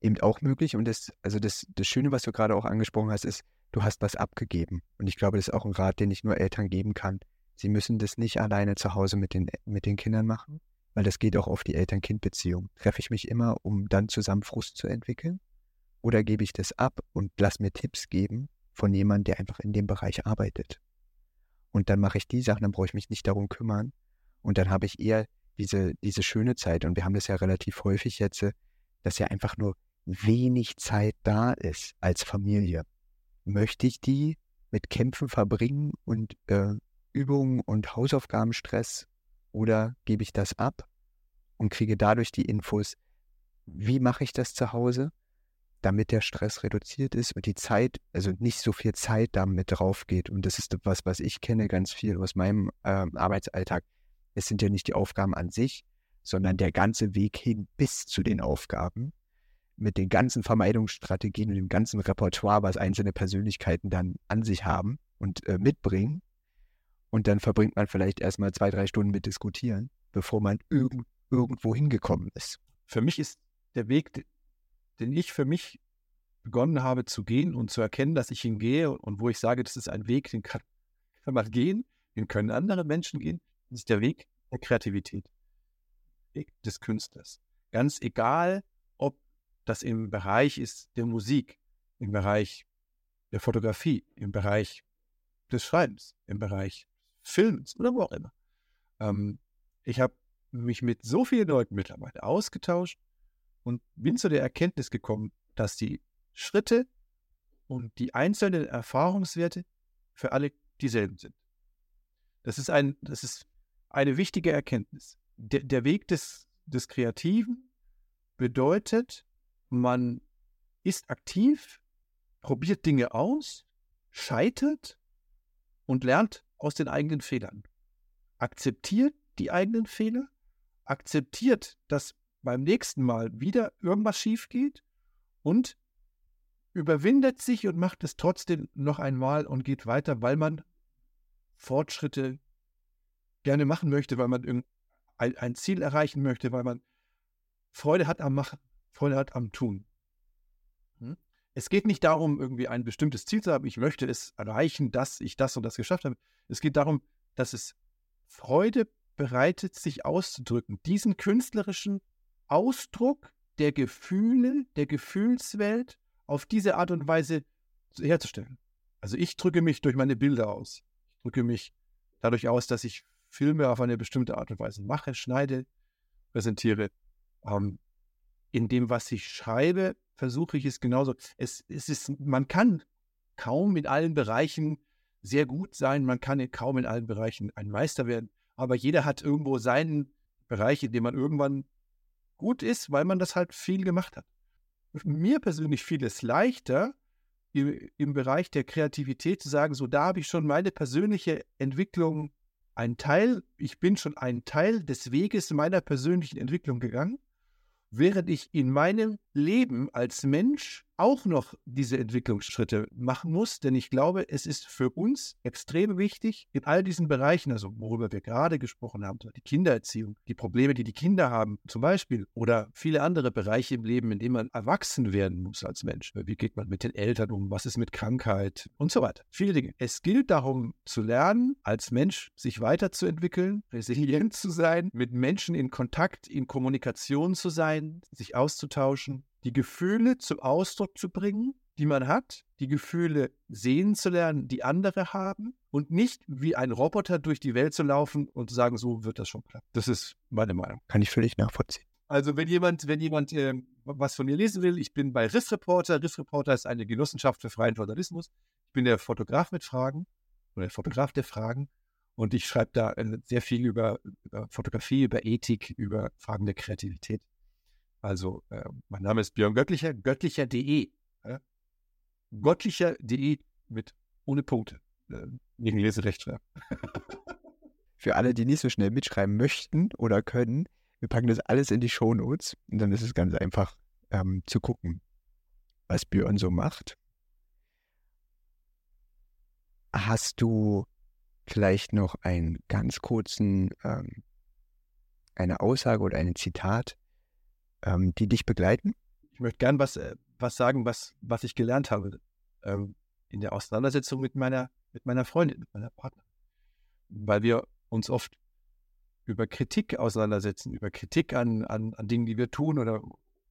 [SPEAKER 2] eben auch möglich. Und das, also das, das Schöne, was du gerade auch angesprochen hast, ist, du hast was abgegeben. Und ich glaube, das ist auch ein Rat, den ich nur Eltern geben kann. Sie müssen das nicht alleine zu Hause mit den, mit den Kindern machen, weil das geht auch auf die Eltern-Kind-Beziehung. Treffe ich mich immer, um dann zusammen Frust zu entwickeln? Oder gebe ich das ab und lass mir Tipps geben von jemandem, der einfach in dem Bereich arbeitet? Und dann mache ich die Sachen, dann brauche ich mich nicht darum kümmern. Und dann habe ich eher diese, diese schöne Zeit. Und wir haben das ja relativ häufig jetzt, dass ja einfach nur wenig Zeit da ist als Familie. Möchte ich die mit Kämpfen verbringen und äh, Übungen und Hausaufgabenstress oder gebe ich das ab und kriege dadurch die Infos, wie mache ich das zu Hause, damit der Stress reduziert ist und die Zeit, also nicht so viel Zeit damit drauf geht. Und das ist etwas, was ich kenne ganz viel aus meinem äh, Arbeitsalltag. Es sind ja nicht die Aufgaben an sich, sondern der ganze Weg hin bis zu den Aufgaben mit den ganzen Vermeidungsstrategien und dem ganzen Repertoire, was einzelne Persönlichkeiten dann an sich haben und äh, mitbringen. Und dann verbringt man vielleicht erstmal zwei, drei Stunden mit Diskutieren, bevor man irg irgendwo hingekommen ist.
[SPEAKER 1] Für mich ist der Weg, den ich für mich begonnen habe zu gehen und zu erkennen, dass ich ihn gehe und wo ich sage, das ist ein Weg, den kann, kann man gehen, den können andere Menschen gehen, das ist der Weg der Kreativität, Weg des Künstlers. Ganz egal, das im Bereich ist der Musik, im Bereich der Fotografie, im Bereich des Schreibens, im Bereich Films oder wo auch immer. Ähm, ich habe mich mit so vielen Leuten mittlerweile ausgetauscht und bin zu der Erkenntnis gekommen, dass die Schritte und die einzelnen Erfahrungswerte für alle dieselben sind. Das ist, ein, das ist eine wichtige Erkenntnis. Der, der Weg des, des Kreativen bedeutet, man ist aktiv, probiert Dinge aus, scheitert und lernt aus den eigenen Fehlern. Akzeptiert die eigenen Fehler, akzeptiert, dass beim nächsten Mal wieder irgendwas schief geht und überwindet sich und macht es trotzdem noch einmal und geht weiter, weil man Fortschritte gerne machen möchte, weil man ein Ziel erreichen möchte, weil man Freude hat am Machen, Hat am Tun. Hm? Es geht nicht darum, irgendwie ein bestimmtes Ziel zu haben, ich möchte es erreichen, dass ich das und das geschafft habe. Es geht darum, dass es Freude bereitet, sich auszudrücken. Diesen künstlerischen Ausdruck der Gefühle, der Gefühlswelt auf diese Art und Weise herzustellen. Also ich drücke mich durch meine Bilder aus. Ich drücke mich dadurch aus, dass ich Filme auf eine bestimmte Art und Weise mache, schneide, präsentiere. Ähm, in dem, was ich schreibe, versuche ich es genauso. Es, es ist, man kann kaum in allen Bereichen sehr gut sein, man kann kaum in allen Bereichen ein Meister werden, aber jeder hat irgendwo seinen Bereich, in dem man irgendwann gut ist, weil man das halt viel gemacht hat. Mir persönlich fiel es leichter, im, im Bereich der Kreativität zu sagen, so da habe ich schon meine persönliche Entwicklung, ein Teil, ich bin schon ein Teil des Weges meiner persönlichen Entwicklung gegangen während ich in meinem Leben als Mensch auch noch diese Entwicklungsschritte machen muss, denn ich glaube, es ist für uns extrem wichtig, in all diesen Bereichen, also worüber wir gerade gesprochen haben, die Kindererziehung, die Probleme, die die Kinder haben, zum Beispiel, oder viele andere Bereiche im Leben, in denen man erwachsen werden muss als Mensch. Wie geht man mit den Eltern um? Was ist mit Krankheit? Und so weiter. Viele Dinge. Es gilt darum zu lernen, als Mensch sich weiterzuentwickeln, resilient zu sein, mit Menschen in Kontakt, in Kommunikation zu sein, sich auszutauschen die Gefühle zum Ausdruck zu bringen, die man hat, die Gefühle sehen zu lernen, die andere haben und nicht wie ein Roboter durch die Welt zu laufen und zu sagen, so wird das schon klappen. Das ist meine Meinung.
[SPEAKER 2] Kann ich völlig nachvollziehen.
[SPEAKER 1] Also wenn jemand, wenn jemand äh, was von mir lesen will, ich bin bei Riff Reporter. Riff Reporter ist eine Genossenschaft für freien Journalismus. Ich bin der Fotograf mit Fragen oder der Fotograf der Fragen. Und ich schreibe da äh, sehr viel über, über Fotografie, über Ethik, über Fragen der Kreativität. Also, äh, mein Name ist Björn Göttlicher, göttlicher.de. Äh? Göttlicher.de mit ohne Punkte. Äh, wegen Leserechtschreibung.
[SPEAKER 2] Für alle, die nicht so schnell mitschreiben möchten oder können, wir packen das alles in die Shownotes und dann ist es ganz einfach ähm, zu gucken, was Björn so macht. Hast du vielleicht noch einen ganz kurzen, ähm, eine Aussage oder ein Zitat, ähm, die dich begleiten?
[SPEAKER 1] Ich möchte gern was, äh, was sagen, was, was ich gelernt habe ähm, in der Auseinandersetzung mit meiner, mit meiner Freundin, mit meiner Partnerin. Weil wir uns oft über Kritik auseinandersetzen, über Kritik an, an, an Dingen, die wir tun oder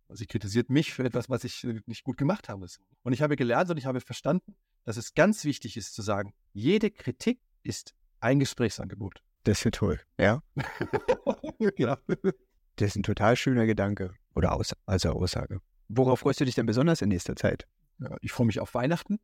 [SPEAKER 1] sie kritisiert mich für etwas, was ich äh, nicht gut gemacht habe. Und ich habe gelernt und ich habe verstanden, dass es ganz wichtig ist zu sagen, jede Kritik ist ein Gesprächsangebot.
[SPEAKER 2] Das ist toll, ja.
[SPEAKER 1] ja.
[SPEAKER 2] Das ist ein total schöner Gedanke oder Aus also Aussage. Worauf freust du dich denn besonders in nächster Zeit?
[SPEAKER 1] Ja, ich freue mich auf Weihnachten.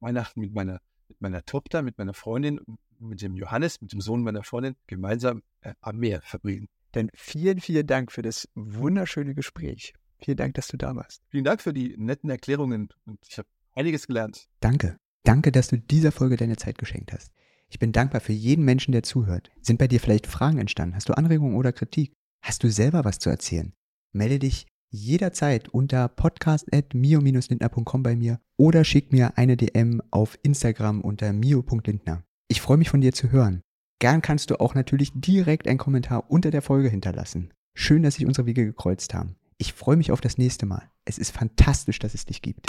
[SPEAKER 1] Weihnachten mit meiner, mit meiner Tochter, mit meiner Freundin, mit dem Johannes, mit dem Sohn meiner Freundin gemeinsam äh, am Meer verbringen.
[SPEAKER 2] Dann vielen, vielen Dank für das wunderschöne Gespräch. Vielen Dank, dass du da warst.
[SPEAKER 1] Vielen Dank für die netten Erklärungen und ich habe einiges gelernt.
[SPEAKER 2] Danke. Danke, dass du dieser Folge deine Zeit geschenkt hast. Ich bin dankbar für jeden Menschen, der zuhört. Sind bei dir vielleicht Fragen entstanden? Hast du Anregungen oder Kritik? Hast du selber was zu erzählen? Melde dich jederzeit unter podcast.mio-lindner.com bei mir oder schick mir eine DM auf Instagram unter mio.lindner. Ich freue mich von dir zu hören. Gern kannst du auch natürlich direkt einen Kommentar unter der Folge hinterlassen. Schön, dass sich unsere Wege gekreuzt haben. Ich freue mich auf das nächste Mal. Es ist fantastisch, dass es dich gibt.